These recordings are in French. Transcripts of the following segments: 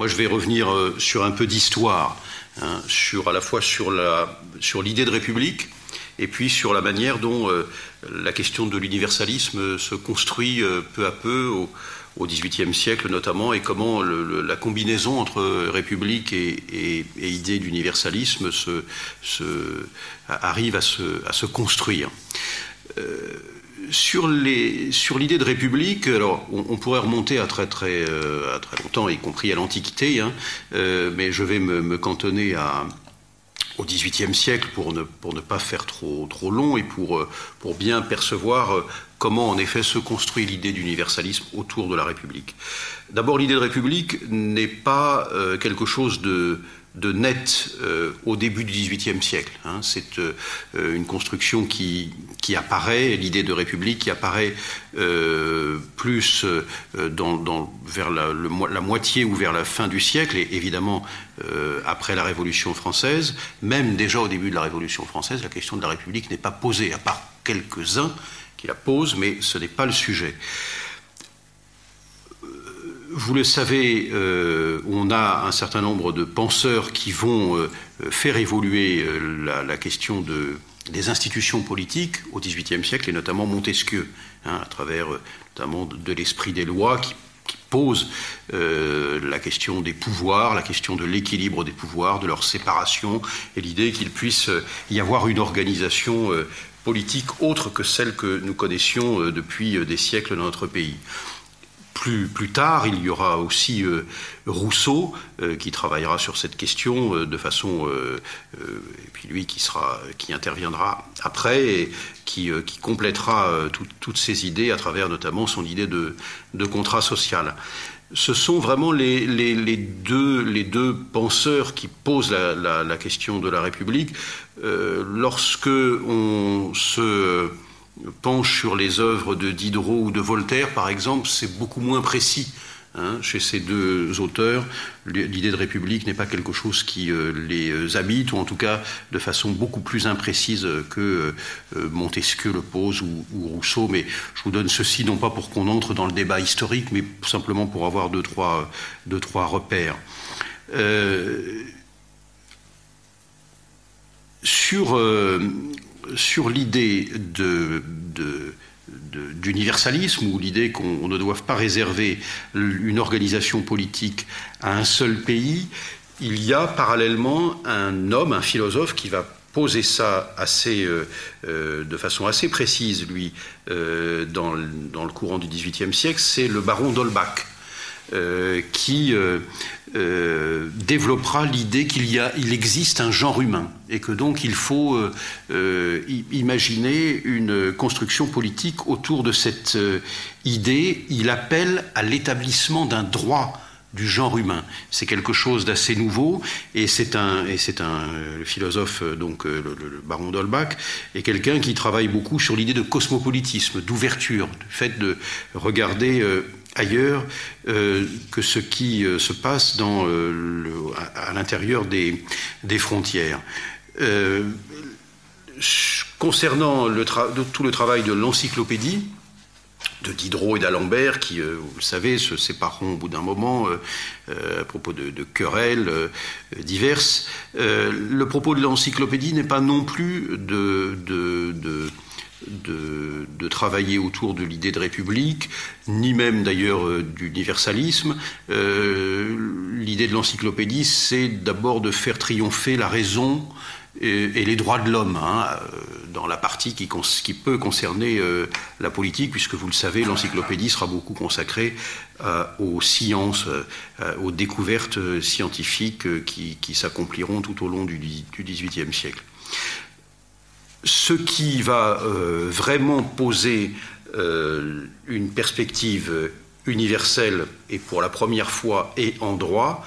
Moi, je vais revenir sur un peu d'histoire, hein, à la fois sur l'idée de république et puis sur la manière dont la question de l'universalisme se construit peu à peu au, XVIIIe siècle notamment, et comment la combinaison entre république et, idée d'universalisme arrive à se, construire. Euh, sur l'idée de république, alors on, pourrait remonter à très très euh, très longtemps, y compris à l'Antiquité, hein, euh, mais je vais me, cantonner à, au XVIIIe siècle pour ne, pas faire trop, trop long et pour, pour bien percevoir comment en effet se construit l'idée d'universalisme autour de la République. D'abord, l'idée de République n'est pas euh, quelque chose de, net euh, au début du XVIIIe siècle. Hein. C'est euh, une construction qui, apparaît, l'idée de République qui apparaît plus dans, vers la, moitié ou vers la fin du siècle, et évidemment après la Révolution française. Même déjà au début de la Révolution française, la question de la République n'est pas posée, à part quelques-uns qui la pose, mais ce n'est pas le sujet. Euh, vous le savez, euh, on a un certain nombre de penseurs qui vont euh, faire évoluer la, question de, des institutions politiques au XVIIIe siècle, et notamment Montesquieu, hein, à travers notamment de, l'esprit des lois qui, pose la question des pouvoirs, la question de l'équilibre des pouvoirs, de leur séparation, et l'idée qu'il puisse y avoir une organisation politique autre que celle que nous connaissions euh, depuis euh, des siècles dans notre pays. Plus, plus, tard, il y aura aussi euh, Rousseau qui travaillera sur cette question de façon, et puis lui qui sera, qui interviendra après et qui, complétera toutes ces idées à travers notamment son idée de, contrat social ce sont vraiment les, deux, penseurs qui posent la, question de la République. Euh, lorsque on se penche sur les œuvres de Diderot ou de Voltaire, par exemple, c'est beaucoup moins précis. Hein, chez ces deux auteurs, l'idée de république n'est pas quelque chose qui euh, les euh, habite, ou en tout cas de façon beaucoup plus imprécise que euh, Montesquieu le pose ou, Rousseau. Mais je vous donne ceci non pas pour qu'on entre dans le débat historique, mais simplement pour avoir deux, trois, deux, trois repères. sur sur l'idée d'universalisme ou l'idée qu'on ne doit pas réserver une organisation politique à un seul pays, il y a parallèlement un homme, un philosophe qui va poser ça euh, euh, de façon assez précise, lui, euh, dans, dans, le courant du XVIIIe siècle, c'est le baron d'Holbach. Qui euh, euh, développera l'idée qu'il y a, il existe un genre humain et que donc il faut imaginer une construction politique autour de cette idée. Il appelle à l'établissement d'un droit du genre humain. C'est quelque chose d'assez nouveau et c'est un, et c'est un philosophe, donc le, baron d'Holbach, est quelqu'un qui travaille beaucoup sur l'idée de cosmopolitisme, d'ouverture, du fait de regarder ailleurs euh, que ce qui euh, se passe euh, à, l'intérieur des, frontières. concernant tout le travail de l'encyclopédie, de Diderot et d'Alembert, qui, vous le savez, se sépareront au bout d'un moment à propos de, querelles diverses. le propos de l'encyclopédie n'est pas non plus de, travailler autour de l'idée de république, ni même d'ailleurs euh, d'universalisme. Euh, l'idée de l'encyclopédie, c'est d'abord de faire triompher la raison et, les droits de l'homme, hein, euh, dans la partie qui, qui peut concerner la politique, puisque vous le savez, l'encyclopédie sera beaucoup consacrée aux sciences, aux découvertes scientifiques qui, s'accompliront tout au long du XVIIIe siècle ce qui va euh, vraiment poser euh, une perspective universelle et pour la première fois et en droit,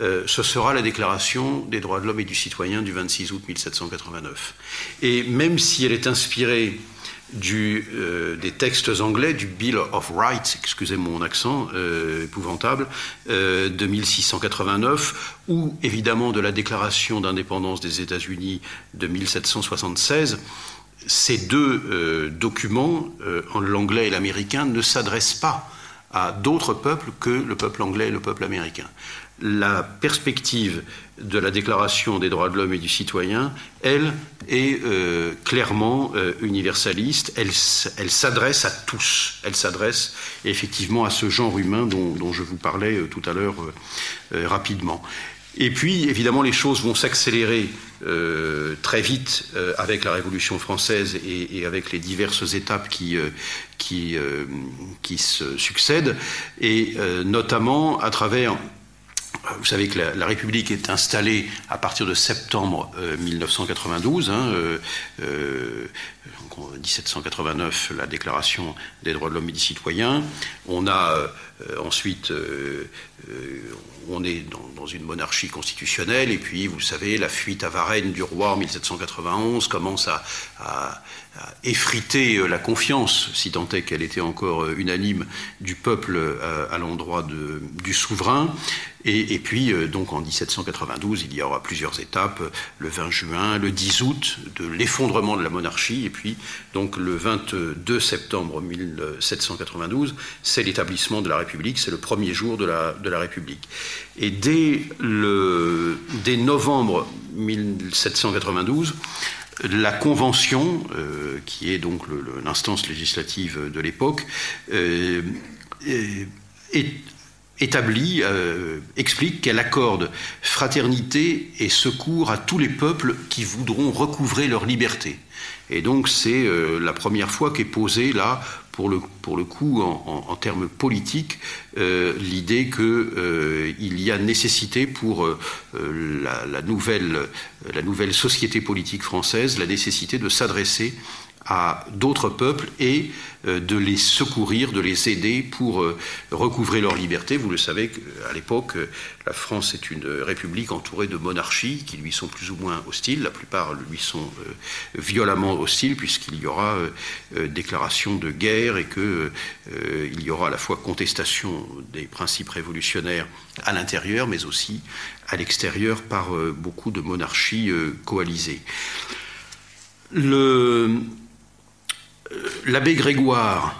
euh, ce sera la déclaration des droits de l'homme et du citoyen du 26 août 1789. Et même si elle est inspirée euh, des textes anglais du Bill of Rights, excusez mon accent euh, épouvantable, euh, de 1689, ou évidemment de la Déclaration d'indépendance des États-Unis de 1776, ces deux documents, l'anglais et l'américain, ne s'adressent pas à d'autres peuples que le peuple anglais et le peuple américain. La perspective de la Déclaration des droits de l'homme et du citoyen, elle, est euh, clairement euh, universaliste. Elle, s'adresse à tous. Elle s'adresse effectivement à ce genre humain dont, je vous parlais euh, tout à l'heure rapidement. Et puis, évidemment, les choses vont s'accélérer très vite avec la Révolution française et, avec les diverses étapes qui, qui se succèdent, et notamment à travers vous savez que la, République est installée à partir de septembre 1992. Euh, hein, euh, 1789, euh, la Déclaration des droits de l'homme et des citoyens. On a euh, ensuite, on est dans, une monarchie constitutionnelle, et puis, vous savez, la fuite à Varennes du roi en 1791 commence à effriter la confiance, si tant est qu'elle était encore unanime, du peuple à, l'endroit du souverain. Et, puis, euh, donc en 1792, il y aura plusieurs étapes. Le 20 juin, le 10 août, de l'effondrement de la monarchie. Et puis, donc le 22 septembre 1792, c'est l'établissement de la République. C'est le premier jour de la, de la République. Et dès, le, dès novembre 1792, la Convention, euh, qui est donc l'instance législative de l'époque, euh, euh, explique qu'elle accorde fraternité et secours à tous les peuples qui voudront recouvrer leur liberté. Et donc c'est la première fois qu'est posée là, pour le, coup, en, termes politiques, euh, l'idée qu'il y a nécessité pour nouvelle, la nouvelle société politique française, la nécessité de s'adresser à d'autres peuples et euh, de les secourir, de les aider pour euh, recouvrer leur liberté. Vous le savez qu'à l'époque, euh, la France est une république entourée de monarchies qui lui sont plus ou moins hostiles. La plupart lui sont violemment hostiles puisqu'il y aura déclaration de guerre et qu'il y aura à la fois contestation des principes révolutionnaires à l'intérieur mais aussi à l'extérieur par beaucoup de monarchies coalisées. Le, l'abbé Grégoire,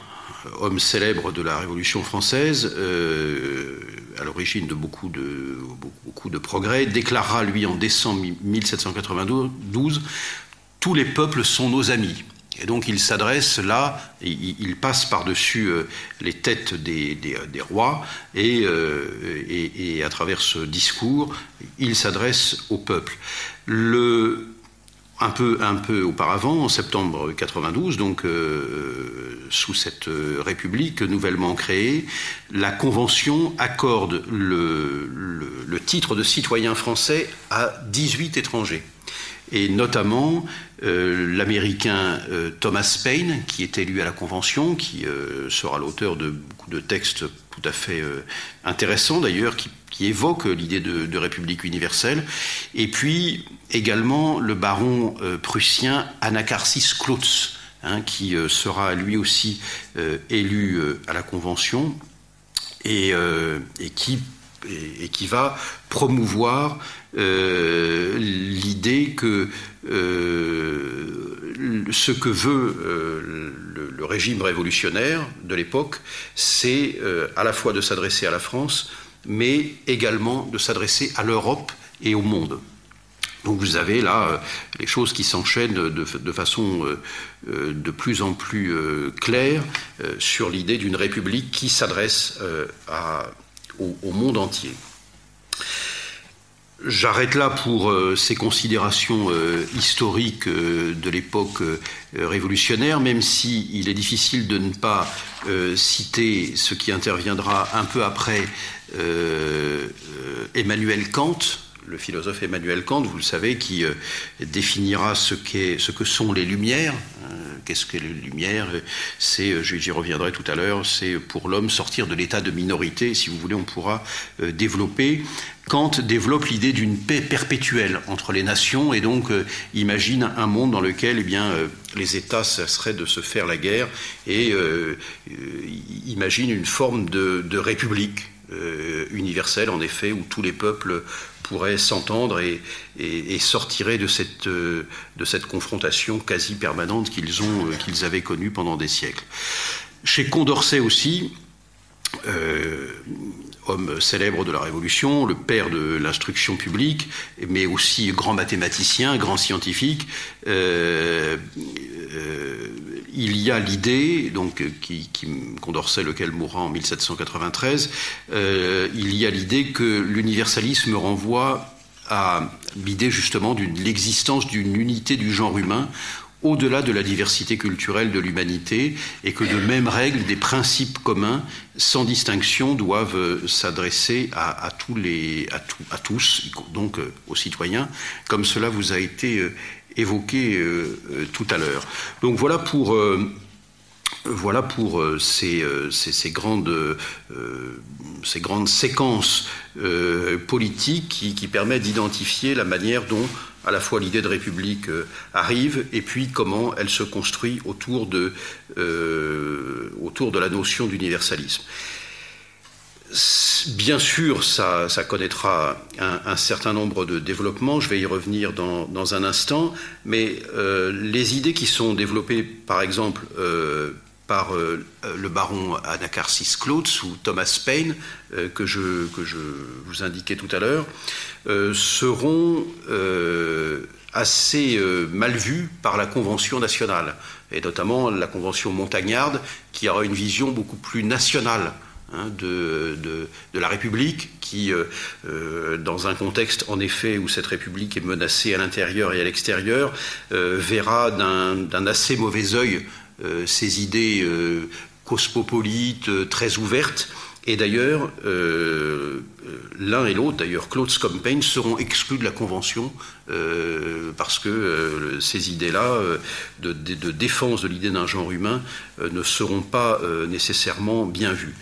homme célèbre de la Révolution française, euh, à l'origine de beaucoup de, progrès, déclarera, lui, en décembre 1792, Tous les peuples sont nos amis. Et donc il s'adresse là, il, passe par-dessus euh, les têtes des, rois, et, et, à travers ce discours, il s'adresse au peuple. Le, un peu, un peu auparavant, en septembre 92, donc euh, sous cette euh, République nouvellement créée, la Convention accorde le, titre de citoyen français à 18 étrangers. Et notamment euh, l'Américain Thomas Paine, qui est élu à la Convention, qui sera l'auteur de beaucoup de textes tout à fait intéressants d'ailleurs, qui qui évoque l'idée de, république universelle, et puis également le baron euh, prussien Anacarsis Klotz, hein, qui euh, sera lui aussi euh, élu à la Convention, et, qui, et, qui, va promouvoir l'idée que ce que veut le, le, régime révolutionnaire de l'époque, c'est à la fois de s'adresser à la France, mais également de s'adresser à l'Europe et au monde. Donc vous avez là euh, les choses qui s'enchaînent de, façon euh, euh, de plus en plus claire sur l'idée d'une république qui s'adresse au, monde entier. J'arrête là pour ces considérations historiques de l'époque révolutionnaire, même s'il il est difficile de ne pas citer ce qui interviendra un peu après euh, euh, Emmanuel Kant, le philosophe Emmanuel Kant, vous le savez, qui euh, définira ce, que sont les lumières. Qu'est-ce que les lumières? C'est, j'y reviendrai tout à l'heure, c'est pour l'homme sortir de l'état de minorité. Si vous voulez, on pourra développer. Kant développe l'idée d'une paix perpétuelle entre les nations et donc imagine un monde dans lequel eh bien, les États cesseraient de se faire la guerre et imagine une forme de république euh, universelle, en effet, où tous les peuples pourraient s'entendre et, sortiraient de cette, euh, de cette confrontation quasi permanente qu'ils ont, euh, qu'ils avaient connue pendant des siècles. Chez Condorcet aussi, homme célèbre de la Révolution, le père de l'instruction publique, mais aussi grand mathématicien, grand scientifique. Euh, euh, il y a l'idée, donc qui, Condorcet, lequel mourra en 1793, il y a l'idée que l'universalisme renvoie à l'idée justement de l'existence d'une unité du genre humain au-delà de la diversité culturelle de l'humanité et que de mêmes règles, des principes communs, sans distinction, doivent euh, s'adresser à, tous les, donc euh, aux citoyens, comme cela vous a été euh, évoqué tout à l'heure. Donc voilà pour ces, grandes, ces, grandes, séquences politiques qui permettent d'identifier la manière dont à la fois l'idée de république euh, arrive et puis comment elle se construit autour de, euh, autour de la notion d'universalisme. Bien sûr, ça, connaîtra un, certain nombre de développements, je vais y revenir dans, un instant, mais euh, les idées qui sont développées, par exemple, par le baron Anacarsis Klotz ou Thomas Paine, que, je, que je vous indiquais tout à l'heure, euh, seront euh, assez euh, mal vus par la Convention nationale, et notamment la Convention montagnarde, qui aura une vision beaucoup plus nationale hein, de, de, la République, qui, dans un contexte en effet où cette République est menacée à l'intérieur et à l'extérieur, verra d'un assez mauvais œil ces idées cosmopolites, très ouvertes, et d'ailleurs, euh, euh, l'un et l'autre, d'ailleurs, Claude Scompagne, seront exclus de la Convention euh, parce que ces idées-là de, défense de l'idée d'un genre humain ne seront pas nécessairement bien vues.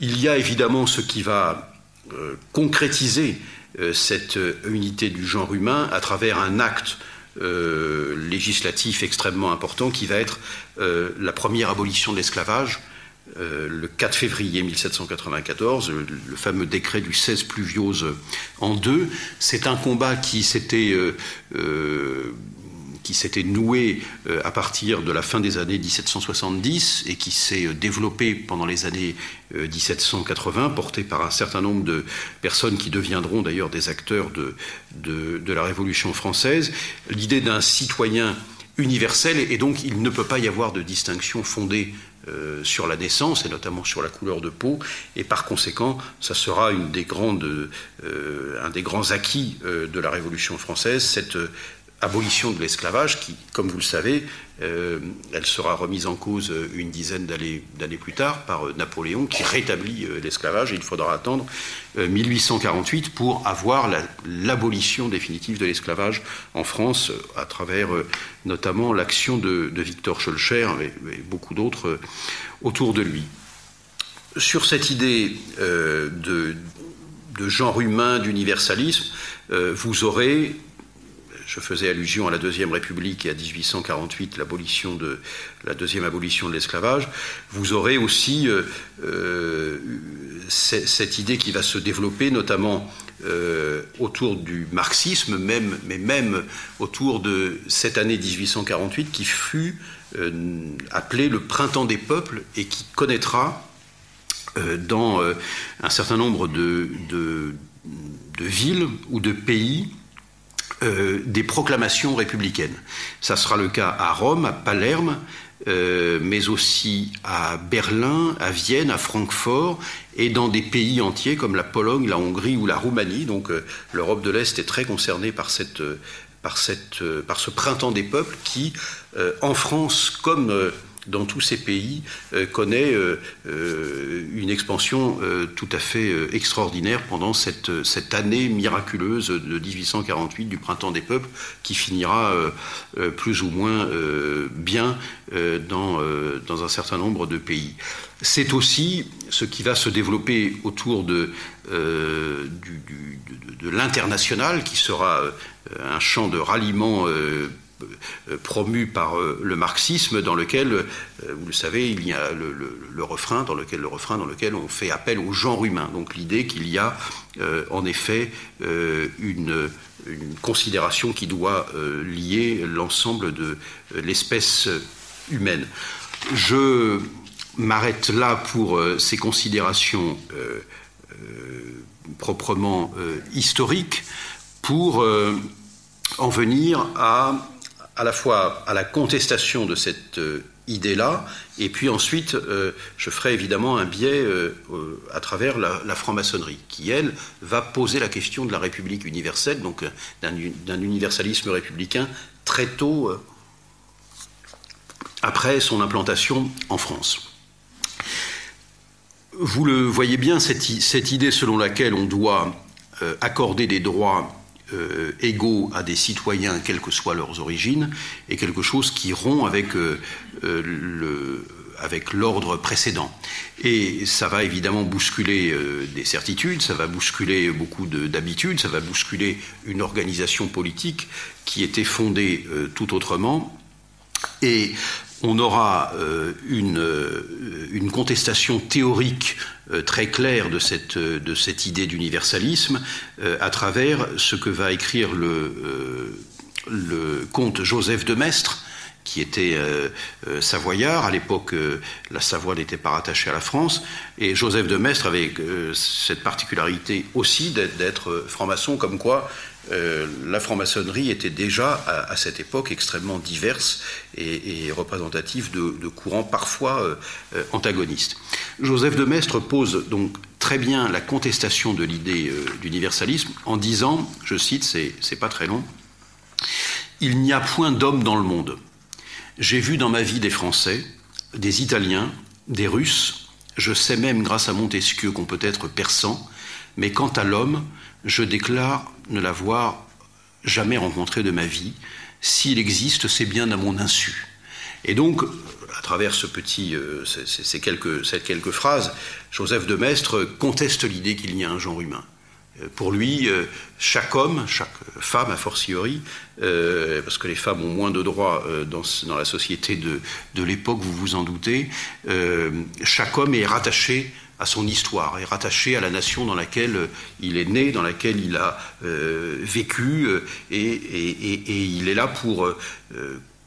Il y a évidemment ce qui va concrétiser cette unité du genre humain à travers un acte législatif extrêmement important qui va être la première abolition de l'esclavage euh, le 4 février 1794, le, fameux décret du 16 pluviose en deux. C'est un combat qui s'était euh, euh, qui s'était noué à partir de la fin des années 1770 et qui s'est développé pendant les années 1780, porté par un certain nombre de personnes qui deviendront d'ailleurs des acteurs de, de, la Révolution française. L'idée d'un citoyen universel et donc il ne peut pas y avoir de distinction fondée euh, sur la naissance et notamment sur la couleur de peau, et par conséquent, ça sera une des grandes, euh, un des grands acquis euh, de la Révolution française, cette abolition de l'esclavage qui, comme vous le savez, elle sera remise en cause une dizaine d'années plus tard par Napoléon qui rétablit l'esclavage il faudra attendre 1848 pour avoir l'abolition définitive de l'esclavage en France à travers notamment l'action de, Victor Schulcher et, beaucoup d'autres euh, autour de lui. Sur cette idée euh, de, genre humain, d'universalisme, euh, vous aurez, je faisais allusion à la Deuxième République et à 1848, l'abolition de la deuxième abolition de l'esclavage, vous aurez aussi cette idée qui va se développer, notamment euh, autour du marxisme, mais même autour de cette année 1848 qui fut euh, appelée le printemps des peuples et qui connaîtra euh, dans un certain nombre de, villes ou de pays des proclamations républicaines. Ça sera le cas à Rome, à Palerme, euh, mais aussi à Berlin, à Vienne, à Francfort, et dans des pays entiers comme la Pologne, la Hongrie ou la Roumanie. Donc euh, l'Europe de l'Est est très concernée par, par, cette, par ce printemps des peuples qui, euh, en France comme dans tous ces pays euh, connaît euh, euh, une expansion tout à fait extraordinaire pendant cette, année miraculeuse de 1848 du printemps des peuples qui finira plus ou moins bien dans, un certain nombre de pays. C'est aussi ce qui va se développer autour de, l'international qui sera un champ de ralliement promu par euh, le marxisme, dans lequel, euh, vous le savez, il y a le, refrain, dans lequel le refrain, dans lequel on fait appel au genre humain. Donc l'idée qu'il y a en effet une, considération qui doit lier l'ensemble de l'espèce humaine. Je m'arrête là pour ces considérations proprement historique pour en venir à à la fois à la contestation de cette idée-là, et puis ensuite, euh, je ferai évidemment un biais euh, euh, à travers la, franc-maçonnerie, qui, elle, va poser la question de la République universelle, donc d'un universalisme républicain très tôt après son implantation en France. Vous le voyez bien, cette, cette idée selon laquelle on doit accorder des droits euh, égaux à des citoyens, quelles que soient leurs origines, est quelque chose qui rompt avec, euh, euh, le, avec l'ordre précédent. Et ça va évidemment bousculer des certitudes, ça va bousculer beaucoup d'habitudes, ça va bousculer une organisation politique qui était fondée tout autrement. Et on aura une, une, contestation théorique euh, très clair de cette, euh, idée d'universalisme euh, à travers ce que va écrire le, le comte Joseph de Maistre, qui était savoyard. À l'époque, la Savoie n'était pas rattachée à la France. Et Joseph de Maistre avait cette particularité aussi d'être franc-maçon, comme quoi euh, la franc-maçonnerie était déjà à, cette époque extrêmement diverse et, représentative de, courants parfois euh, euh, antagonistes. Joseph de Maistre pose donc très bien la contestation de l'idée d'universalisme en disant, je cite, c'est pas très long, Il n'y a point d'homme dans le monde. J'ai vu dans ma vie des Français, des Italiens, des Russes, je sais même grâce à Montesquieu qu'on peut être persan, mais quant à l'homme, je déclare ne l'avoir jamais rencontré de ma vie. S'il existe, c'est bien à mon insu. Et donc, à travers ce petit, euh, ces, quelques, phrases, Joseph de Maistre conteste l'idée qu'il y a un genre humain. Euh, pour lui, euh, chaque homme, chaque femme a fortiori, parce que les femmes ont moins de droits dans, dans, la société de, de l'époque, vous vous en doutez, chaque homme est rattaché à son histoire, est rattaché à la nation dans laquelle euh, il est né, dans laquelle il a euh, vécu, euh, et, il est là pour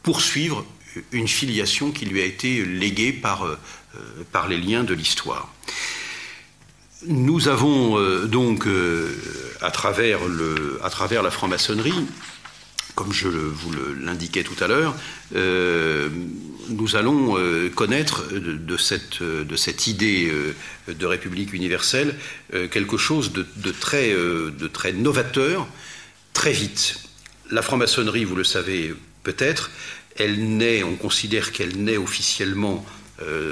poursuivre une filiation qui lui a été léguée par, par les liens de l'histoire. Nous avons donc, à, travers le, à travers la franc-maçonnerie, comme je vous l'indiquais tout à l'heure, nous allons euh, connaître de, cette, de, cette, idée euh, de République universelle quelque chose de, très, de très novateur très vite. La franc-maçonnerie, vous le savez peut-être, elle naît, on considère qu'elle naît officiellement,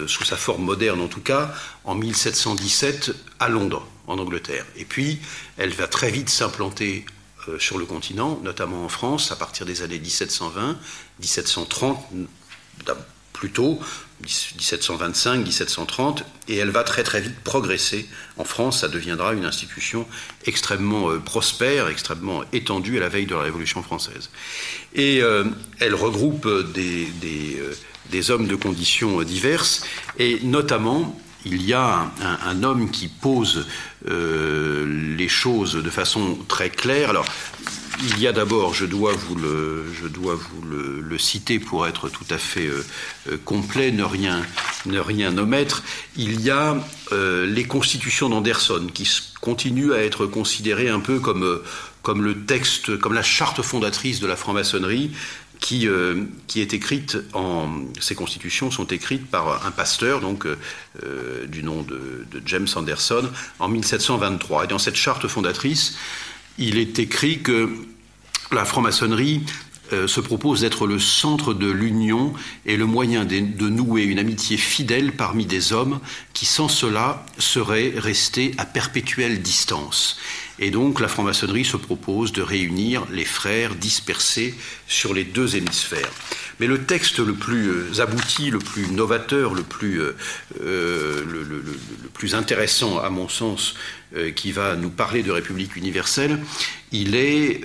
sous sa forme moderne en tout cas, en 1717 à Londres, en Angleterre. Et puis, elle va très vite s'implanter euh, sur le continent, notamment en France, à partir des années 1720, 1730 plutôt, 1725, 1730, et elle va très très vite progresser. En France, ça deviendra une institution extrêmement euh, prospère, extrêmement étendue à la veille de la Révolution française. Et euh, elle regroupe des, des, hommes de conditions diverses, et notamment il y a un, homme qui pose euh, les choses de façon très claire. Alors, il y a d'abord, je dois vous le, je dois vous le, citer pour être tout à fait euh, euh, complet, ne rien, ne rien omettre. Il y a les constitutions d'Anderson qui continuent à être considérées un peu comme, comme le texte, comme la charte fondatrice de la franc-maçonnerie, qui, euh, qui, est écrite en. Ces constitutions sont écrites par un pasteur, donc euh, du nom de, James Anderson, en 1723. Et dans cette charte fondatrice, il est écrit que la franc-maçonnerie euh, se propose d'être le centre de l'union et le moyen de, nouer une amitié fidèle parmi des hommes qui, sans cela, seraient restés à perpétuelle distance. Et donc la franc-maçonnerie se propose de réunir les frères dispersés sur les deux hémisphères. Mais le texte le plus euh, abouti, le plus novateur, le plus, euh, euh, intéressant à mon sens, qui va nous parler de République universelle, il est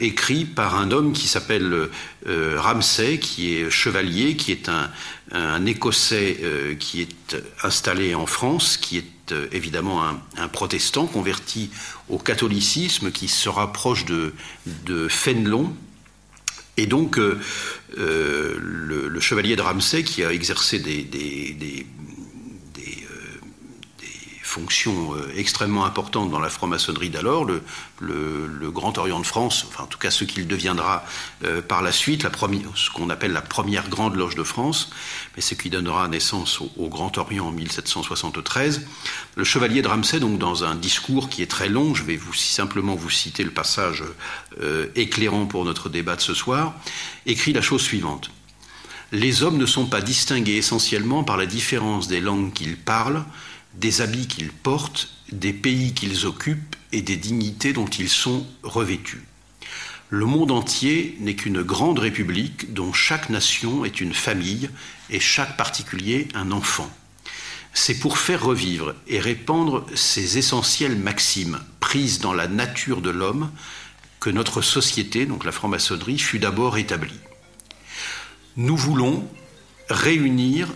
écrit par un homme qui s'appelle Ramsay, qui est chevalier, qui est un, un Écossais qui est installé en France, qui est euh, évidemment un, protestant converti au catholicisme qui se rapproche de, de Fénelon. Et donc, euh, euh, le, chevalier de Ramsay, qui a exercé des, des, fonction extrêmement importante dans la franc-maçonnerie d'alors, le, Grand Orient de France, enfin en tout cas ce qu'il deviendra par la suite, la première, ce qu'on appelle la première grande loge de France, mais ce qui donnera naissance au, Grand Orient en 1773. Le chevalier de Ramsay, donc dans un discours qui est très long, je vais vous simplement vous citer le passage éclairant pour notre débat de ce soir, écrit la chose suivante les hommes ne sont pas distingués essentiellement par la différence des langues qu'ils parlent, des habits qu'ils portent, des pays qu'ils occupent et des dignités dont ils sont revêtus. Le monde entier n'est qu'une grande république dont chaque nation est une famille et chaque particulier un enfant. C'est pour faire revivre et répandre ces essentielles maximes prises dans la nature de l'homme que notre société, donc la franc-maçonnerie, fut d'abord établie nous voulons réunir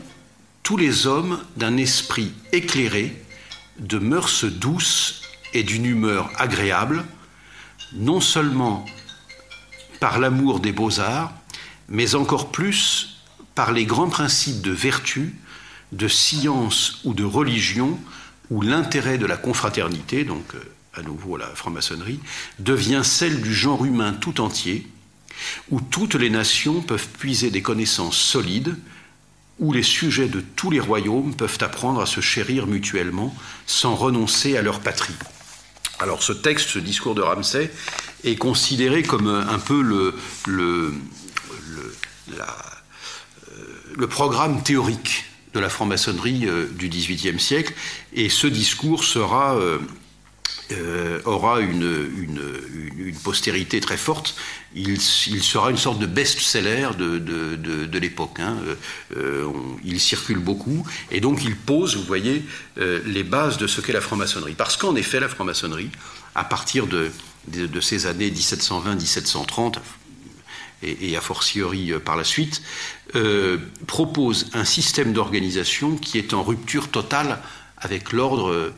tous les hommes d'un esprit éclairé, de mœurs douces et d'une humeur agréable, non seulement par l'amour des beaux-arts, mais encore plus par les grands principes de vertu, de science ou de religion, où l'intérêt de la confraternité, donc euh, à nouveau la franc-maçonnerie, devient celle du genre humain tout entier, où toutes les nations peuvent puiser des connaissances solides, où les sujets de tous les royaumes peuvent apprendre à se chérir mutuellement sans renoncer à leur patrie. Alors ce texte, ce discours de Ramsay, est considéré comme un peu le, le, le, euh, programme théorique de la franc-maçonnerie euh, du XVIIIe siècle, et ce discours sera euh, euh, aura une, une, postérité très forte. Il, sera une sorte de best-seller de, de, l'époque. Hein. Euh, il circule beaucoup et donc il pose, vous voyez, euh, les bases de ce qu'est la franc-maçonnerie. Parce qu'en effet, la franc-maçonnerie, à partir de, ces années 1720-1730, et, et, a fortiori par la suite, propose un système d'organisation qui est en rupture totale avec l'ordre euh,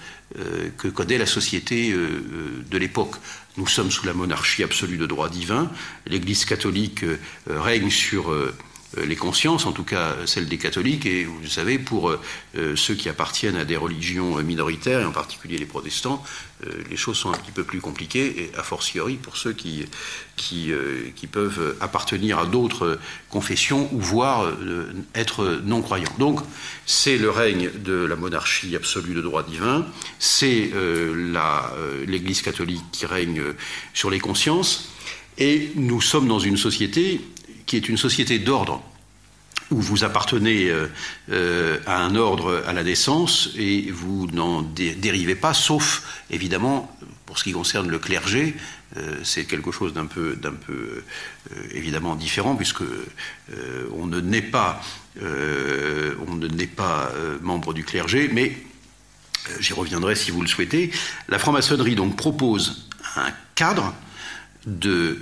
que connaît la société euh, euh, de l'époque. Nous sommes sous la monarchie absolue de droit divin. L'Église catholique règne sur euh, les consciences, en tout cas celles des catholiques, et vous le savez, pour euh, euh, ceux qui appartiennent à des religions minoritaires, et en particulier les protestants, les choses sont un petit peu plus compliquées, et a fortiori pour ceux qui, qui, qui peuvent appartenir à d'autres confessions ou voire être non-croyants. Donc, c'est le règne de la monarchie absolue de droit divin, c'est l'Église catholique qui règne sur les consciences, et nous sommes dans une société qui est une société d'ordre où vous appartenez euh, euh, à un ordre à la naissance et vous n'en dérivez pas, sauf évidemment pour ce qui concerne le clergé, euh, c'est quelque chose d'un peu, d'un peu évidemment différent puisque on ne naît pas, on ne naît pas membre du clergé, mais j'y reviendrai si vous le souhaitez. La franc-maçonnerie donc propose un cadre de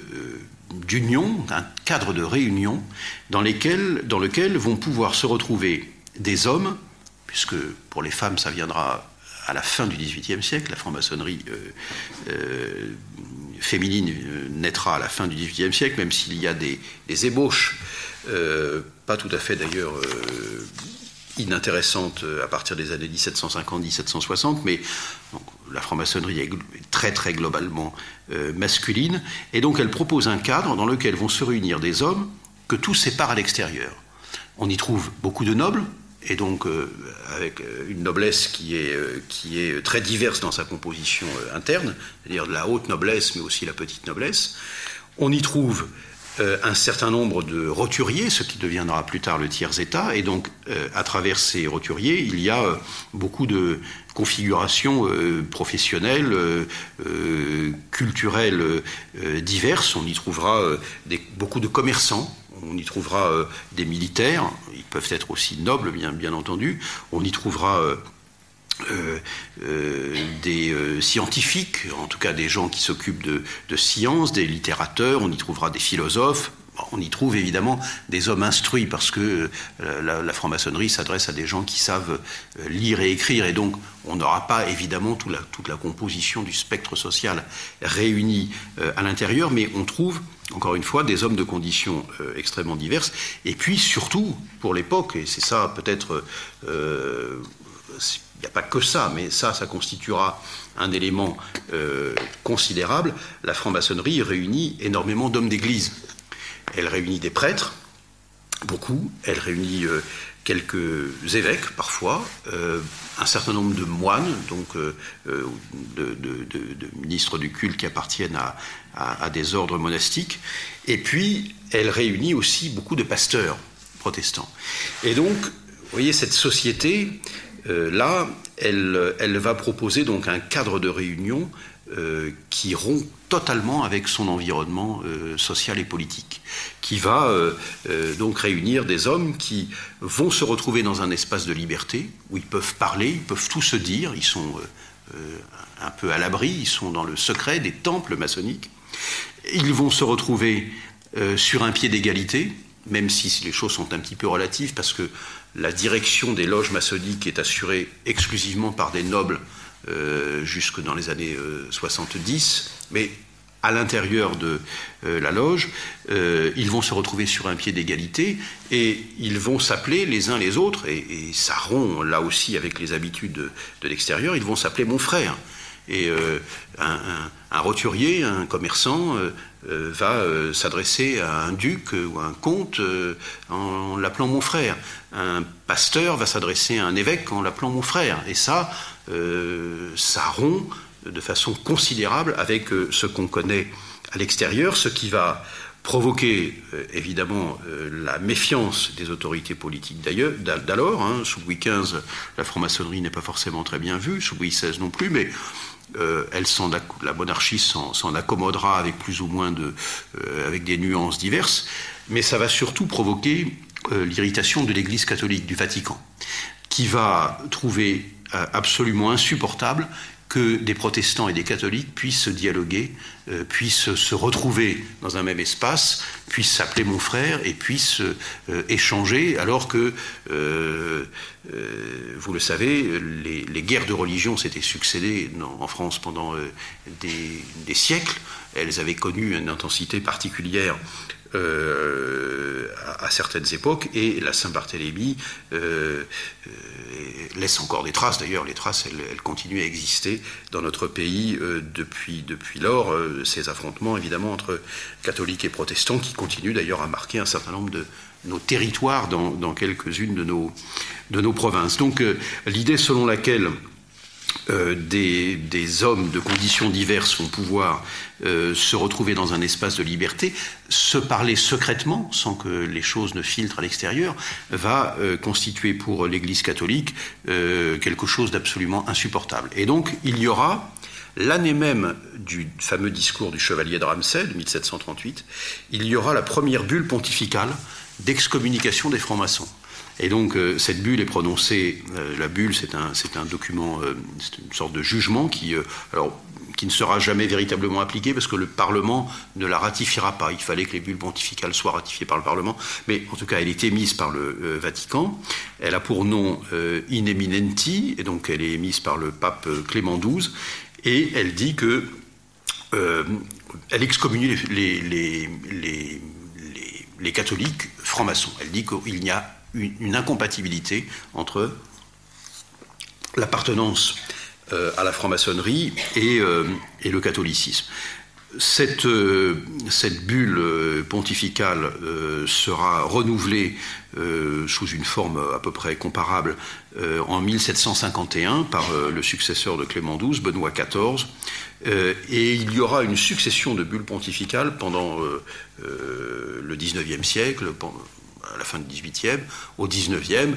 d'union, d'un cadre de réunion dans, dans lequel vont pouvoir se retrouver des hommes, puisque pour les femmes ça viendra à la fin du XVIIIe siècle, la franc-maçonnerie euh, euh, féminine euh, naîtra à la fin du XVIIIe siècle, même s'il y a des, ébauches, pas tout à fait d'ailleurs inintéressante euh, à partir des années 1750-1760, mais la franc-maçonnerie est très très globalement euh, masculine, et donc elle propose un cadre dans lequel vont se réunir des hommes que tout sépare à l'extérieur. On y trouve beaucoup de nobles, et donc euh, avec une noblesse qui est, qui est très diverse dans sa composition interne, c'est-à-dire de la haute noblesse, mais aussi la petite noblesse. On y trouve euh, un certain nombre de roturiers, ce qui deviendra plus tard le tiers-État, et donc euh, à travers ces roturiers, il y a euh, beaucoup de configurations professionnelles, culturelles diverses. On y trouvera beaucoup de commerçants, on y trouvera des militaires, ils peuvent être aussi nobles, bien, bien entendu. On y trouvera euh, euh, des euh, scientifiques, en tout cas des gens qui s'occupent de, de sciences, des littérateurs, on y trouvera des philosophes, on y trouve évidemment des hommes instruits parce que la, franc-maçonnerie s'adresse à des gens qui savent lire et écrire et donc on n'aura pas évidemment toute la, composition du spectre social réuni à l'intérieur, mais on trouve encore une fois des hommes de conditions extrêmement diverses. Et puis surtout pour l'époque, et c'est ça peut-être il n'y a pas que ça, mais ça, ça constituera un élément considérable. La franc-maçonnerie réunit énormément d'hommes d'église. Elle réunit des prêtres, beaucoup. Elle réunit quelques évêques parfois, euh, un certain nombre de moines, donc euh, euh, de, ministres du culte qui appartiennent à, des ordres monastiques, et puis elle réunit aussi beaucoup de pasteurs protestants. Et donc, vous voyez, cette société, là, elle, va proposer donc un cadre de réunion qui rompt totalement avec son environnement euh, social et politique, qui va euh, euh, donc réunir des hommes qui vont se retrouver dans un espace de liberté où ils peuvent parler, ils peuvent tout se dire, ils sont un peu à l'abri, ils sont dans le secret des temples maçonniques, ils vont se retrouver sur un pied d'égalité, même si les choses sont un petit peu relatives, parce que la direction des loges maçonniques est assurée exclusivement par des nobles jusque dans les années 70, mais à l'intérieur de euh, la loge, euh, ils vont se retrouver sur un pied d'égalité et ils vont s'appeler les uns les autres, et, ça rompt là aussi avec les habitudes de, l'extérieur, ils vont s'appeler mon frère. Et euh, un, roturier, un commerçant, va s'adresser à un duc ou à un comte en l'appelant mon frère. Un pasteur va s'adresser à un évêque en l'appelant mon frère. Et ça, ça rompt de façon considérable avec euh, ce qu'on connaît à l'extérieur, ce qui va provoquer euh, évidemment euh, la méfiance des autorités politiques d'alors. Hein. Sous Louis XV, la franc-maçonnerie n'est pas forcément très bien vue, sous Louis XVI non plus, mais la monarchie s'en accommodera avec plus ou moins de, avec des nuances diverses, mais ça va surtout provoquer l'irritation de l'Église catholique du Vatican, qui va trouver absolument insupportable que des protestants et des catholiques puissent dialoguer, euh, puissent se retrouver dans un même espace, puissent s'appeler mon frère et puissent euh, échanger, alors que, euh, vous le savez, les, guerres de religion s'étaient succédées en France pendant des, siècles. Elles avaient connu une intensité particulière euh, à, certaines époques, et la Saint-Barthélemy euh, euh, laisse encore des traces. D'ailleurs, les traces, elles, continuent à exister dans notre pays depuis, depuis lors. ces affrontements, évidemment, entre catholiques et protestants, qui continuent d'ailleurs à marquer un certain nombre de nos territoires dans, dans quelques-unes de nos, de nos provinces. Donc, l'idée selon laquelle euh, des, hommes de conditions diverses vont pouvoir euh, se retrouver dans un espace de liberté, se parler secrètement, sans que les choses ne filtrent à l'extérieur, va euh, constituer pour l'Église catholique quelque chose d'absolument insupportable. Et donc, il y aura, l'année même du fameux discours du chevalier de Ramsay, de 1738, il y aura la première bulle pontificale d'excommunication des francs-maçons. Et donc euh, cette bulle est prononcée, euh, la bulle c'est un, document, euh, c'est une sorte de jugement qui, alors, qui ne sera jamais véritablement appliqué parce que le Parlement ne la ratifiera pas. Il fallait que les bulles pontificales soient ratifiées par le Parlement, mais en tout cas elle est émise par le Vatican. Elle a pour nom In Eminenti, et donc elle est émise par le pape Clément XII, et elle dit que elle excommunie les, les catholiques francs-maçons. Elle dit qu'il n'y a une, incompatibilité entre l'appartenance euh, à la franc-maçonnerie et, euh, le catholicisme. Cette, euh, cette bulle pontificale sera renouvelée sous une forme à peu près comparable en 1751 par le successeur de Clément XII, Benoît XIV, et il y aura une succession de bulles pontificales pendant le XIXe siècle, à la fin du XVIIIe, au XIXe,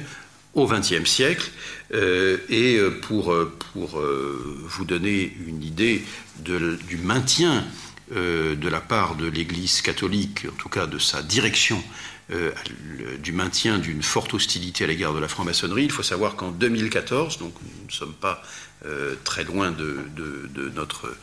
au XXe siècle. Euh, et euh, pour, euh, pour vous donner une idée du maintien de la part de l'Église catholique, en tout cas de sa direction, du maintien d'une forte hostilité à l'égard de la franc-maçonnerie, il faut savoir qu'en 2014, donc nous ne sommes pas très loin de, de notre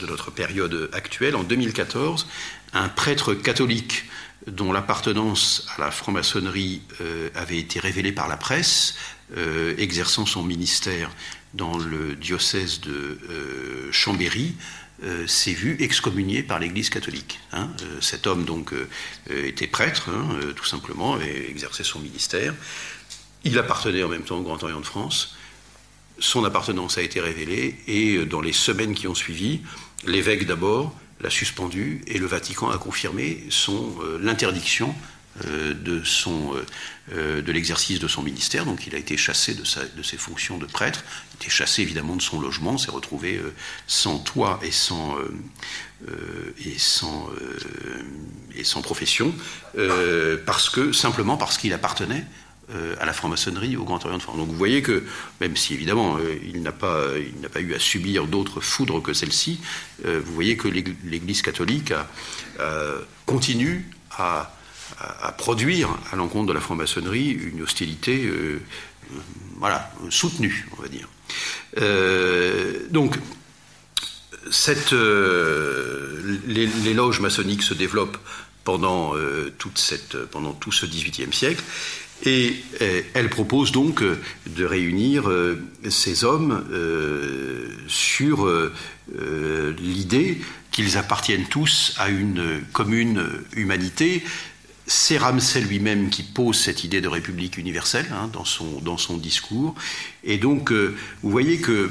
de notre période actuelle, en 2014, un prêtre catholique dont l'appartenance à la franc-maçonnerie euh, avait été révélée par la presse, euh, exerçant son ministère dans le diocèse de euh, Chambéry, s'est vu excommunié par l'Église catholique. Hein. cet homme donc était prêtre, hein, tout simplement, avait exercé son ministère. Il appartenait en même temps au Grand Orient de France. Son appartenance a été révélée et dans les semaines qui ont suivi, l'évêque d'abord l'a suspendu et le Vatican a confirmé son l'interdiction euh, de, son, euh, euh, de l'exercice de son ministère. Donc il a été chassé de, sa, de ses fonctions de prêtre, il a été chassé évidemment de son logement, s'est retrouvé sans toit et sans, et sans, et sans profession, parce que, simplement parce qu'il appartenait à la franc-maçonnerie au Grand Orient de France. Donc vous voyez que, même si évidemment il n'a pas, il n'a pas eu à subir d'autres foudres que celle-ci, vous voyez que l'Église catholique continue à produire à l'encontre de la franc-maçonnerie une hostilité euh, voilà, soutenue, on va dire. Euh, donc, cette, euh, les, loges maçonniques se développent pendant, toute cette, pendant tout ce XVIIIe siècle. Et elle propose donc de réunir ces hommes sur l'idée qu'ils appartiennent tous à une commune humanité, c'est Ramsay lui-même qui pose cette idée de république universelle hein, dans, son, discours. Et donc, euh, vous voyez que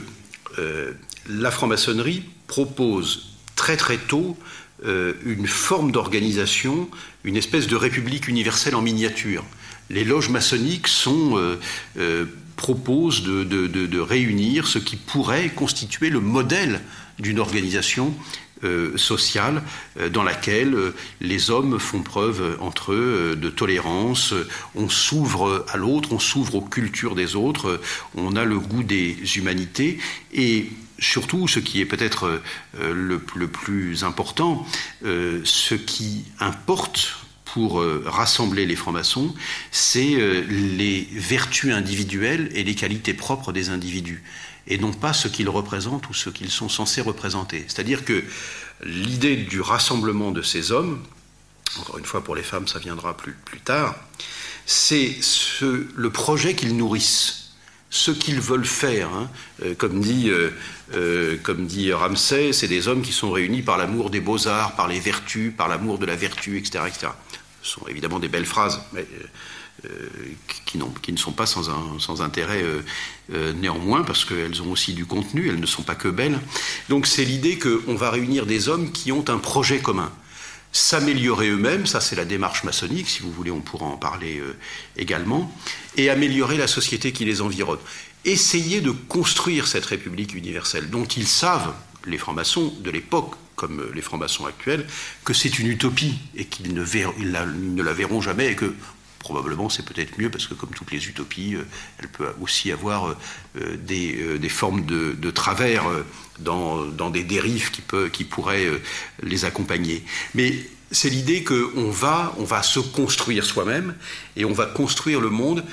euh, la franc-maçonnerie propose très très tôt euh, une forme d'organisation, une espèce de république universelle en miniature. Les loges maçonniques sont, proposent de, réunir ce qui pourrait constituer le modèle d'une organisation euh, sociale euh, dans laquelle euh, les hommes font preuve entre eux de tolérance, on s'ouvre à l'autre, on s'ouvre aux cultures des autres, on a le goût des humanités. Et surtout, ce qui est peut-être le, plus important, ce qui importe pour rassembler les francs-maçons, c'est les vertus individuelles et les qualités propres des individus et non pas ce qu'ils représentent ou ce qu'ils sont censés représenter. C'est-à-dire que l'idée du rassemblement de ces hommes, encore une fois pour les femmes ça viendra plus, plus tard, c'est ce, le projet qu'ils nourrissent ce qu'ils veulent faire. Hein. Euh, comme, dit, euh, euh, comme dit Ramsay, c'est des hommes qui sont réunis par l'amour des beaux-arts, par les vertus, par l'amour de la vertu, etc., etc. Ce sont évidemment des belles phrases, mais euh, qui, qui, ne sont pas sans, intérêt euh, euh, néanmoins, parce qu'elles ont aussi du contenu, elles ne sont pas que belles. Donc c'est l'idée qu'on va réunir des hommes qui ont un projet commun. S'améliorer eux-mêmes, ça c'est la démarche maçonnique, si vous voulez on pourra en parler également, et améliorer la société qui les environne. Essayer de construire cette République universelle, dont ils savent, les francs-maçons de l'époque, comme les francs-maçons actuels, que c'est une utopie et qu'ils ne, la verront jamais et que probablement c'est peut-être mieux parce que comme toutes les utopies, euh, elle peut aussi avoir euh, euh, des, formes de, travers dans, des dérives qui, pourraient les accompagner. Mais c'est l'idée qu'on va, on va se construire soi-même et on va construire le monde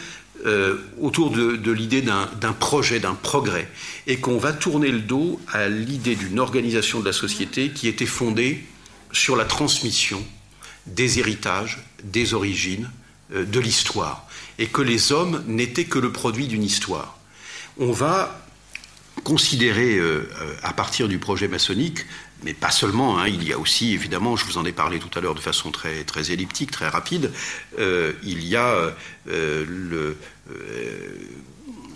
autour de, l'idée d'un projet, d'un progrès, et qu'on va tourner le dos à l'idée d'une organisation de la société qui était fondée sur la transmission des héritages, des origines, euh, de l'histoire, et que les hommes n'étaient que le produit d'une histoire. On va considérer, euh, euh, à partir du projet maçonnique, mais pas seulement, hein, il y a aussi, évidemment, je vous en ai parlé tout à l'heure de façon très, très elliptique, très rapide, il y a le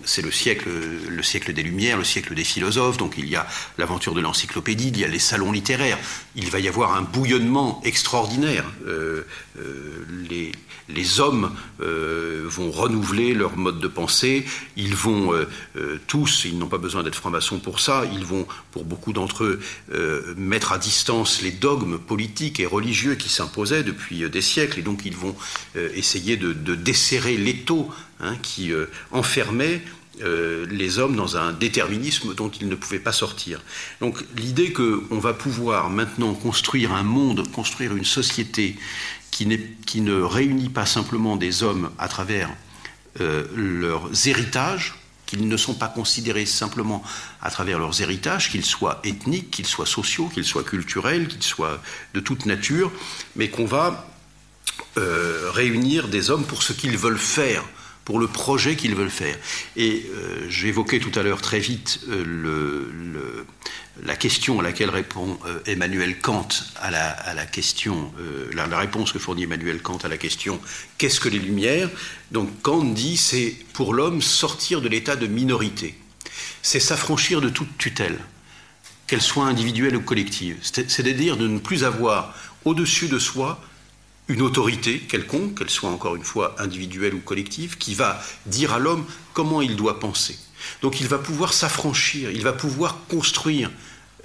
c'est le siècle, le siècle des Lumières, le siècle des philosophes, donc il y a l'aventure de l'encyclopédie, il y a les salons littéraires, il va y avoir un bouillonnement extraordinaire. Euh, euh, les, hommes euh, vont renouveler leur mode de pensée, ils vont tous, ils n'ont pas besoin d'être francs-maçons pour ça, ils vont, pour beaucoup d'entre eux, mettre à distance les dogmes politiques et religieux qui s'imposaient depuis des siècles, et donc ils vont essayer de desserrer l'étau Hein, qui euh, enfermait euh, les hommes dans un déterminisme dont ils ne pouvaient pas sortir. Donc l'idée qu'on va pouvoir maintenant construire un monde, construire une société qui, ne réunit pas simplement des hommes à travers euh, leurs héritages, qu'ils ne sont pas considérés simplement à travers leurs héritages, qu'ils soient ethniques, qu'ils soient sociaux, qu'ils soient culturels, qu'ils soient de toute nature, mais qu'on va réunir des hommes pour ce qu'ils veulent faire pour le projet qu'ils veulent faire. Et euh, j'évoquais tout à l'heure très vite le, la question à laquelle répond Emmanuel Kant à la, question, la, la, réponse que fournit Emmanuel Kant à la question qu'est-ce que les Lumières? Donc Kant dit c'est pour l'homme sortir de l'état de minorité, c'est s'affranchir de toute tutelle qu'elle soit individuelle ou collective. C'est-à-dire de ne plus avoir au-dessus de soi une autorité quelconque, qu'elle soit encore une fois individuelle ou collective, qui va dire à l'homme comment il doit penser. Donc il va pouvoir s'affranchir, il va pouvoir construire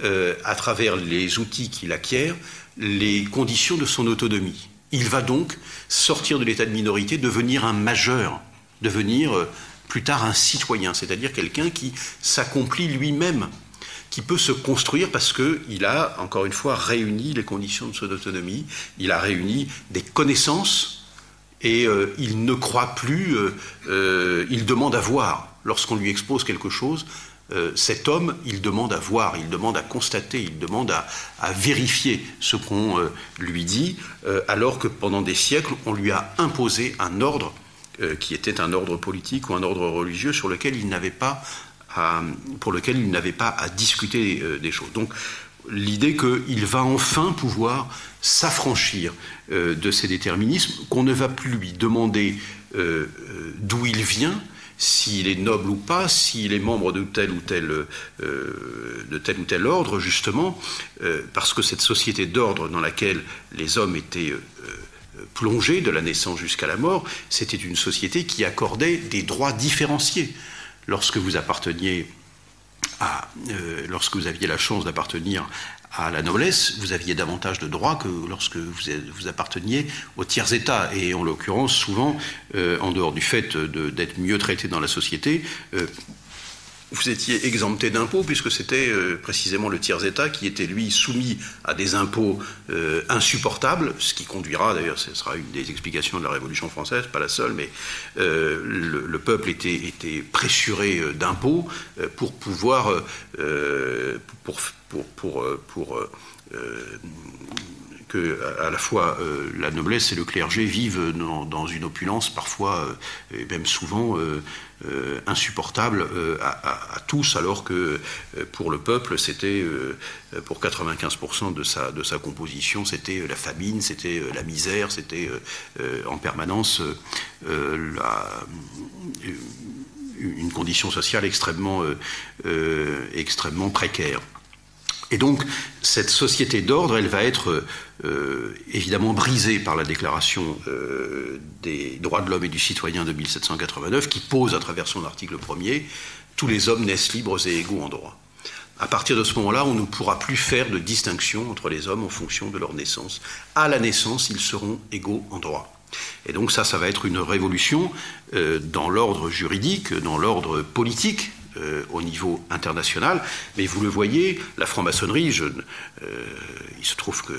euh, à travers les outils qu'il acquiert les conditions de son autonomie. Il va donc sortir de l'état de minorité, devenir un majeur, devenir euh, plus tard un citoyen, c'est-à-dire quelqu'un qui s'accomplit lui-même qui peut se construire parce qu'il a, encore une fois, réuni les conditions de son autonomie, il a réuni des connaissances et euh, il ne croit plus, euh, euh, il demande à voir. Lorsqu'on lui expose quelque chose, cet homme, il demande à voir, il demande à constater, il demande à, à vérifier ce qu'on lui dit, alors que pendant des siècles, on lui a imposé un ordre qui était un ordre politique ou un ordre religieux sur lequel il n'avait pas pour lequel il n'avait pas à discuter euh, des choses. Donc l'idée qu'il va enfin pouvoir s'affranchir euh, de ces déterminismes, qu'on ne va plus lui demander euh, d'où il vient, s'il est noble ou pas, s'il est membre de tel ou tel, de tel ou tel ordre, justement, parce que cette société d'ordre dans laquelle les hommes étaient plongés de la naissance jusqu'à la mort, c'était une société qui accordait des droits différenciés lorsque vous apparteniez à, euh, lorsque vous aviez la chance d'appartenir à la noblesse, vous aviez davantage de droits que lorsque vous, apparteniez au tiers état. Et en l'occurrence, souvent, euh, en dehors du fait d'être mieux traité dans la société, euh, vous étiez exempté d'impôts puisque c'était euh, précisément le tiers-État qui était lui soumis à des impôts euh, insupportables, ce qui conduira, d'ailleurs ce sera une des explications de la Révolution française, pas la seule, mais euh, le, peuple était, était pressuré d'impôts pour pouvoir, pour, pour, pour, pour que à la fois euh, la noblesse et le clergé vivent dans, une opulence parfois euh, et même souvent euh, insupportable à, tous, alors que pour le peuple, c'était pour 95% de sa, composition, c'était la famine, c'était la misère, c'était en permanence une condition sociale extrêmement, extrêmement précaire. Et donc, cette société d'ordre, elle va être euh, évidemment brisée par la déclaration euh, des droits de l'homme et du citoyen de 1789, qui pose à travers son article premier tous les hommes naissent libres et égaux en droit. À partir de ce moment-là, on ne pourra plus faire de distinction entre les hommes en fonction de leur naissance. À la naissance, ils seront égaux en droit. Et donc ça, ça va être une révolution euh, dans l'ordre juridique, dans l'ordre politique euh, au niveau international. Mais vous le voyez, la franc-maçonnerie, euh, il se trouve que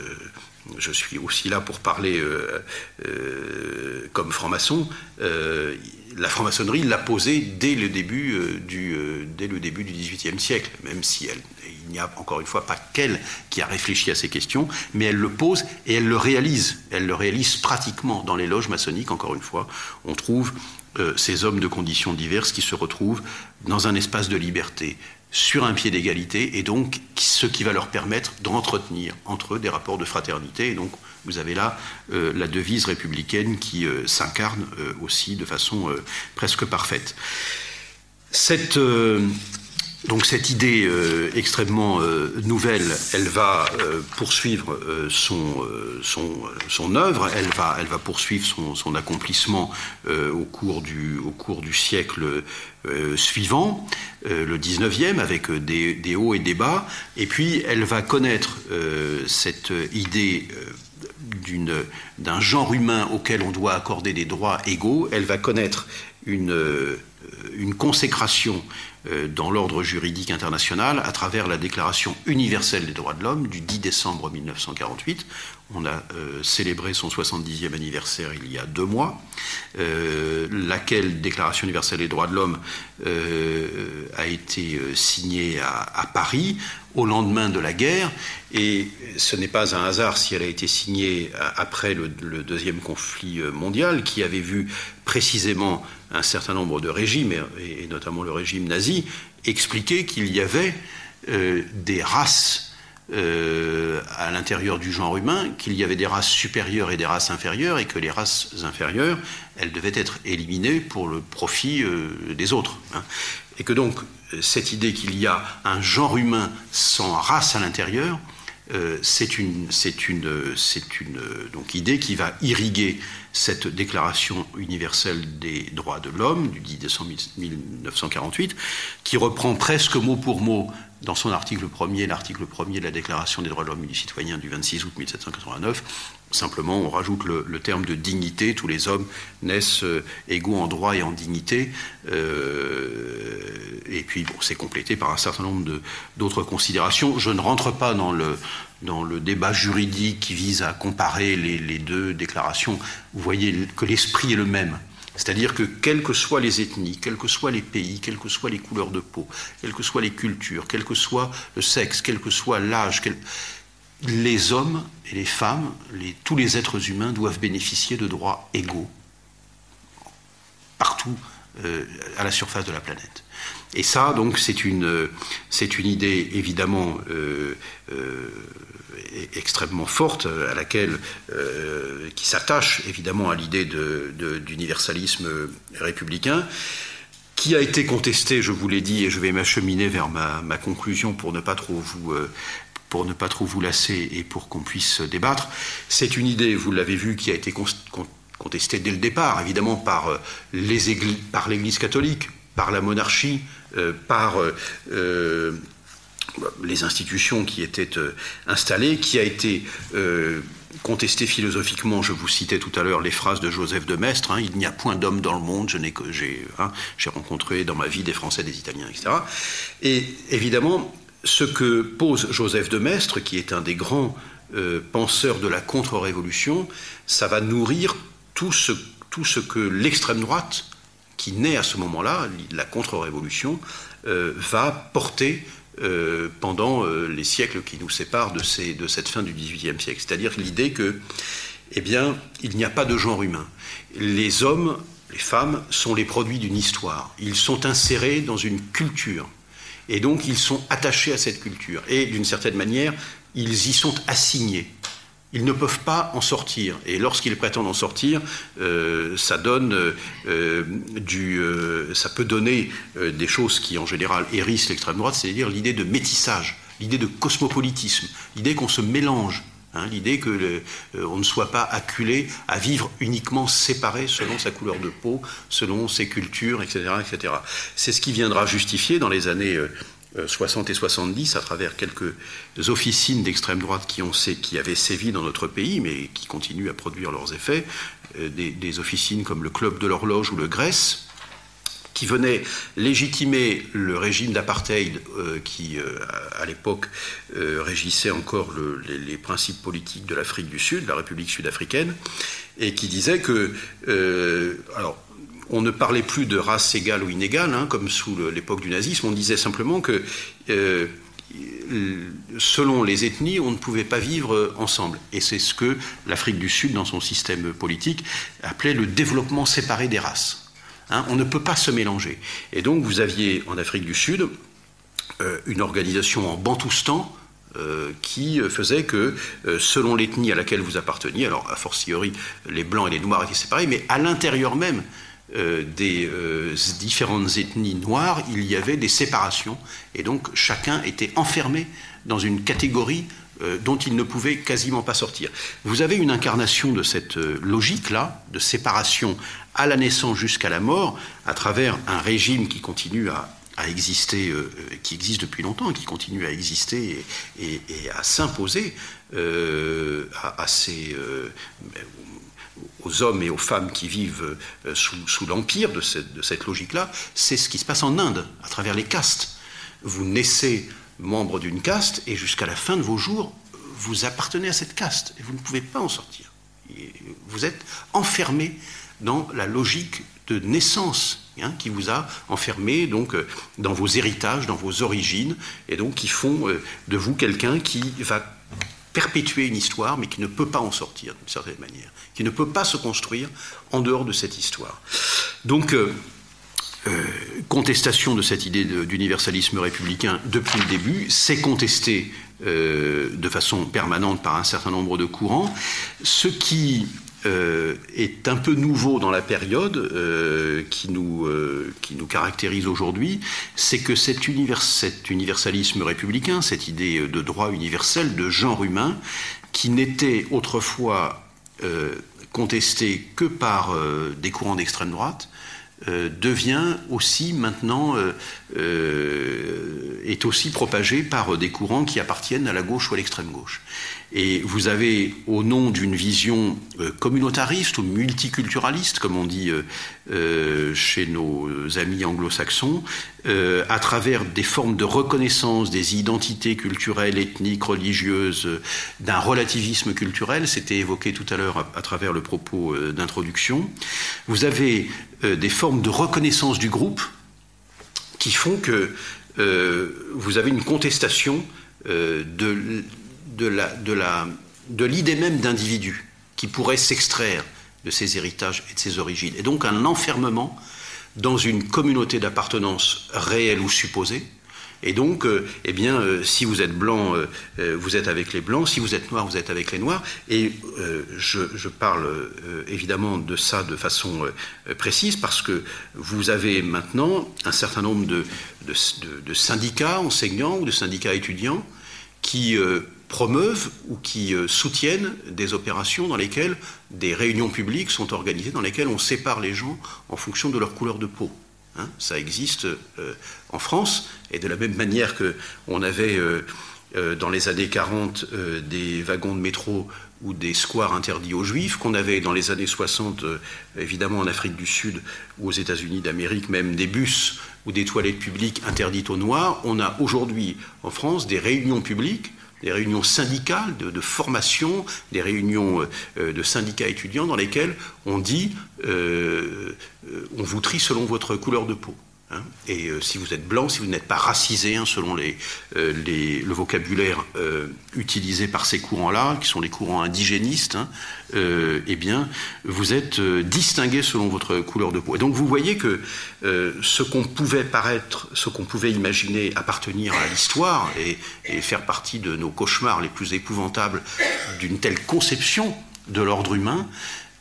je suis aussi là pour parler euh, comme franc-maçon. la franc-maçonnerie l'a posée dès le début du du XVIIIe siècle, même si elle, il n'y a encore une fois pas qu'elle qui a réfléchi à ces questions, mais elle le pose et elle le réalise. Elle le réalise pratiquement dans les loges maçonniques. Encore une fois, on trouve euh, ces hommes de conditions diverses qui se retrouvent dans un espace de liberté, sur un pied d'égalité, et donc ce qui va leur permettre d'entretenir entre eux des rapports de fraternité. Et donc vous avez là euh, la devise républicaine qui euh, s'incarne aussi de façon presque parfaite. Cette donc cette idée euh, extrêmement euh, nouvelle, elle va euh, poursuivre son, œuvre, elle va, poursuivre son, accomplissement au, cours du, au cours du siècle suivant, le 19e, avec des, des, hauts et des bas, et puis elle va connaître cette idée d'un genre humain auquel on doit accorder des droits égaux, elle va connaître une, une consécration euh, dans l'ordre juridique international à travers la Déclaration universelle des droits de l'homme du 10 décembre 1948. On a euh, célébré son 70e anniversaire il y a deux mois, euh, laquelle Déclaration universelle des droits de l'homme a été signée à, Paris au lendemain de la guerre, et ce n'est pas un hasard si elle a été signée après le, deuxième conflit mondial, qui avait vu précisément un certain nombre de régimes, et, notamment le régime nazi, expliquaient qu'il y avait des races à l'intérieur du genre humain, qu'il y avait des races supérieures et des races inférieures, et que les races inférieures, elles devaient être éliminées pour le profit des autres. Hein. Et que donc, cette idée qu'il y a un genre humain sans race à l'intérieur, euh, c'est une, une, une donc, idée qui va irriguer cette déclaration universelle des droits de l'homme du 10 décembre 1948, qui reprend presque mot pour mot dans son article premier, l'article premier de la Déclaration des droits de l'homme et du citoyen du 26 août 1789, Simplement, on rajoute le, terme de dignité. Tous les hommes naissent euh, égaux en droit et en dignité. Euh, et puis, bon, c'est complété par un certain nombre d'autres considérations. Je ne rentre pas dans le, dans le débat juridique qui vise à comparer les, les deux déclarations. Vous voyez que l'esprit est le même. C'est-à-dire que quelles que soient les ethnies, quels que soient les pays, quelles que soient les couleurs de peau, quelles que soient les cultures, quel que soit le sexe, quel que soit l'âge, les hommes et les femmes, tous les êtres humains doivent bénéficier de droits égaux partout euh, à la surface de la planète. Et ça, donc, c'est une, c'est une idée évidemment euh, euh, extrêmement forte à laquelle, qui s'attache évidemment à l'idée d'universalisme républicain qui a été contestée, je vous l'ai dit, et je vais m'acheminer vers ma, ma, conclusion pour ne pas trop vous pour ne pas trop vous lasser et pour qu'on puisse débattre. C'est une idée, vous l'avez vu, qui a été contestée dès le départ, évidemment par euh, l'Église catholique, par la monarchie, euh, par euh, les institutions qui étaient installées, qui a été contestée philosophiquement. Je vous citais tout à l'heure les phrases de Joseph de Maistre. Hein, il n'y a point d'homme dans le monde. Hein, j'ai rencontré dans ma vie des Français, des Italiens, etc. Et évidemment, ce que pose Joseph de Maistre, qui est un des grands euh, penseurs de la contre-révolution, ça va nourrir tout ce, tout ce que l'extrême droite, qui naît à ce moment-là, la contre-révolution, euh, va porter euh, pendant les siècles qui nous séparent de, de cette fin du XVIIIe siècle. C'est-à-dire l'idée que, eh bien, il n'y a pas de genre humain. Les hommes, les femmes, sont les produits d'une histoire. Ils sont insérés dans une culture et donc ils sont attachés à cette culture. Et d'une certaine manière, ils y sont assignés. Ils ne peuvent pas en sortir. Et lorsqu'ils prétendent en sortir, euh, ça donne euh, du, euh, ça peut donner des choses qui en général hérissent l'extrême droite, c'est-à-dire l'idée de métissage, l'idée de cosmopolitisme, l'idée qu'on se mélange Hein, l'idée qu'on euh, ne soit pas acculé à vivre uniquement séparé selon sa couleur de peau, selon ses cultures, etc. etc. C'est ce qui viendra justifier dans les années 60 euh, et 70, à travers quelques officines d'extrême droite qui, ont, avaient sévi dans notre pays, mais qui continuent à produire leurs effets, euh, des, officines comme le Club de l'Horloge ou le Grèce, qui venait légitimer le régime d'apartheid euh, qui, à l'époque, régissait encore les, principes politiques de l'Afrique du Sud, la République sud-africaine, et qui disait que, alors, on ne parlait plus de race égale ou inégale, hein, comme sous l'époque du nazisme, on disait simplement que selon les ethnies, on ne pouvait pas vivre ensemble. Et c'est ce que l'Afrique du Sud, dans son système politique, appelait le développement séparé des races. Hein, on ne peut pas se mélanger. Et donc vous aviez en Afrique du Sud euh, une organisation en Bantoustan euh, qui faisait que, euh, selon l'ethnie à laquelle vous apparteniez, alors a fortiori les blancs et les noirs étaient séparés, mais à l'intérieur même des différentes ethnies noires, il y avait des séparations, et donc chacun était enfermé dans une catégorie dont il ne pouvait quasiment pas sortir. Vous avez une incarnation de cette logique-là, de séparation à la naissance jusqu'à la mort, à travers un régime qui continue à, exister, euh, qui existe depuis longtemps, qui continue à exister et, à s'imposer euh, à, ces, euh, aux hommes et aux femmes qui vivent sous, l'empire de cette, de cette logique-là, c'est ce qui se passe en Inde, à travers les castes. Vous naissez membre d'une caste et jusqu'à la fin de vos jours, vous appartenez à cette caste et vous ne pouvez pas en sortir. Vous êtes enfermé dans la logique de naissance hein, qui vous a enfermé donc euh, dans vos héritages, dans vos origines, et donc qui font euh, de vous quelqu'un qui va perpétuer une histoire, mais qui ne peut pas en sortir d'une certaine manière, qui ne peut pas se construire en dehors de cette histoire. Donc, euh, euh, contestation de cette idée d'universalisme républicain depuis le début, c'est contesté euh, de façon permanente par un certain nombre de courants, ce qui euh, est un peu nouveau dans la période euh, qui, nous, euh, qui nous caractérise aujourd'hui, c'est que cet, univers, cet, universalisme républicain, cette idée de droit universel, de genre humain, qui n'était autrefois contesté que par des courants d'extrême droite, devient aussi maintenant est aussi propagé par des courants qui appartiennent à la gauche ou à l'extrême gauche. Et vous avez, au nom d'une vision euh, communautariste ou multiculturaliste, comme on dit euh, euh, chez nos amis anglo-saxons, à travers des formes de reconnaissance des identités culturelles, ethniques, religieuses, d'un relativisme culturel, c'était évoqué tout à l'heure à, travers le propos d'introduction, vous avez des formes de reconnaissance du groupe qui font que vous avez une contestation de de l'idée même d'individu qui pourrait s'extraire de ses héritages et de ses origines. Et donc un enfermement dans une communauté d'appartenance réelle ou supposée. Et donc, euh, eh bien, euh, si vous êtes blanc, euh, vous êtes avec les blancs, si vous êtes noir, vous êtes avec les noirs. Et je, parle évidemment de ça de façon précise parce que vous avez maintenant un certain nombre de, de syndicats enseignants ou de syndicats étudiants qui promeuvent ou qui euh, soutiennent des opérations dans lesquelles des réunions publiques sont organisées, dans lesquelles on sépare les gens en fonction de leur couleur de peau. Hein. ça existe euh, en France, et de la même manière qu'on avait euh, dans les années 40 des wagons de métro ou des squares interdits aux juifs, qu'on avait dans les années 60, évidemment en Afrique du Sud ou aux États-Unis d'Amérique, même des bus ou des toilettes publiques interdites aux noirs, on a aujourd'hui en France des réunions publiques des réunions syndicales de, formation, des réunions euh, de syndicats étudiants dans lesquelles on dit euh, euh, on vous trie selon votre couleur de peau. Hein. et si vous êtes blanc, si vous n'êtes pas racisé, hein, selon les, le vocabulaire utilisé par ces courants-là, qui sont les courants indigénistes, hein, eh bien, vous êtes distingué selon votre couleur de peau. Et donc, vous voyez que ce qu'on pouvait paraître, ce qu'on pouvait imaginer appartenir à l'histoire et faire partie de nos cauchemars les plus épouvantables d'une telle conception de l'ordre humain,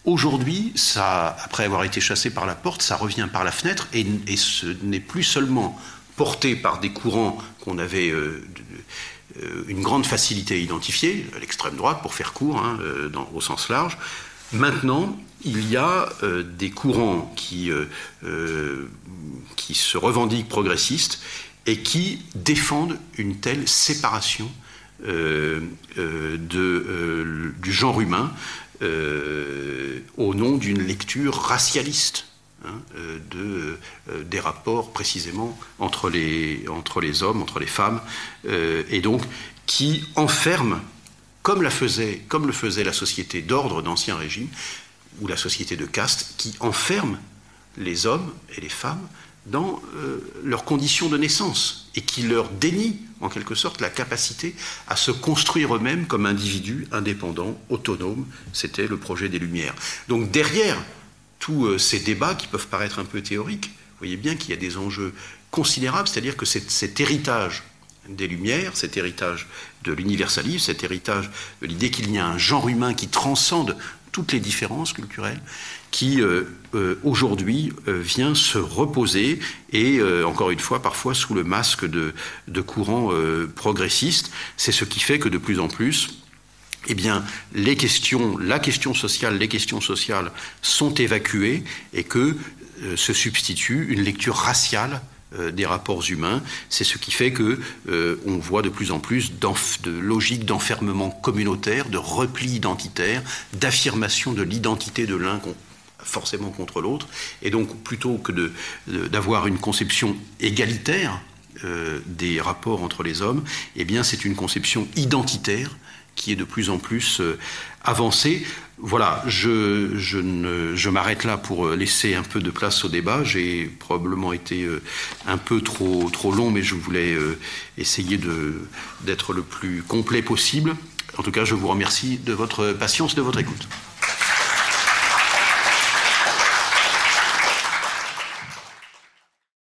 Aujourd'hui, après avoir été chassé par la porte, ça revient par la fenêtre et, ce n'est plus seulement porté par des courants qu'on avait euh, euh, une grande facilité à identifier, l'extrême droite pour faire court, hein, euh, au sens large. Maintenant, il y a des courants qui, se revendiquent progressistes et qui défendent une telle séparation du genre humain au nom d'une lecture racialiste. Hein, de, des rapports précisément entre les, hommes, entre les femmes, et donc qui enferme, comme, comme le faisait la société d'ordre d'Ancien Régime, ou la société de caste, qui enferme les hommes et les femmes dans leurs conditions de naissance et qui leur dénie en quelque sorte la capacité à se construire eux-mêmes comme individus indépendants, autonomes. C'était le projet des Lumières. Donc derrière tous euh, ces débats qui peuvent paraître un peu théoriques, vous voyez bien qu'il y a des enjeux considérables, c'est-à-dire que cet héritage des Lumières, cet héritage de l'universalisme, cet héritage de l'idée qu'il y a un genre humain qui transcende toutes les différences culturelles, qui euh, euh, aujourd'hui euh, vient se reposer et encore une fois parfois sous le masque de, de courants progressistes. C'est ce qui fait que de plus en plus eh bien, les questions, la question sociale, les questions sociales sont évacuées et que se substitue une lecture raciale des rapports humains. C'est ce qui fait que on voit de plus en plus de logiques d'enfermement communautaire, de repli identitaire, d'affirmation de l'identité de l'un forcément contre l'autre. Et donc, plutôt que d'avoir une conception égalitaire euh, des rapports entre les hommes, eh bien, c'est une conception identitaire qui est de plus en plus euh, avancée. Voilà, je, je m'arrête là pour euh, laisser un peu de place au débat. J'ai probablement été un peu trop, trop long, mais je voulais essayer d'être le plus complet possible. En tout cas, je vous remercie de votre patience, de votre écoute.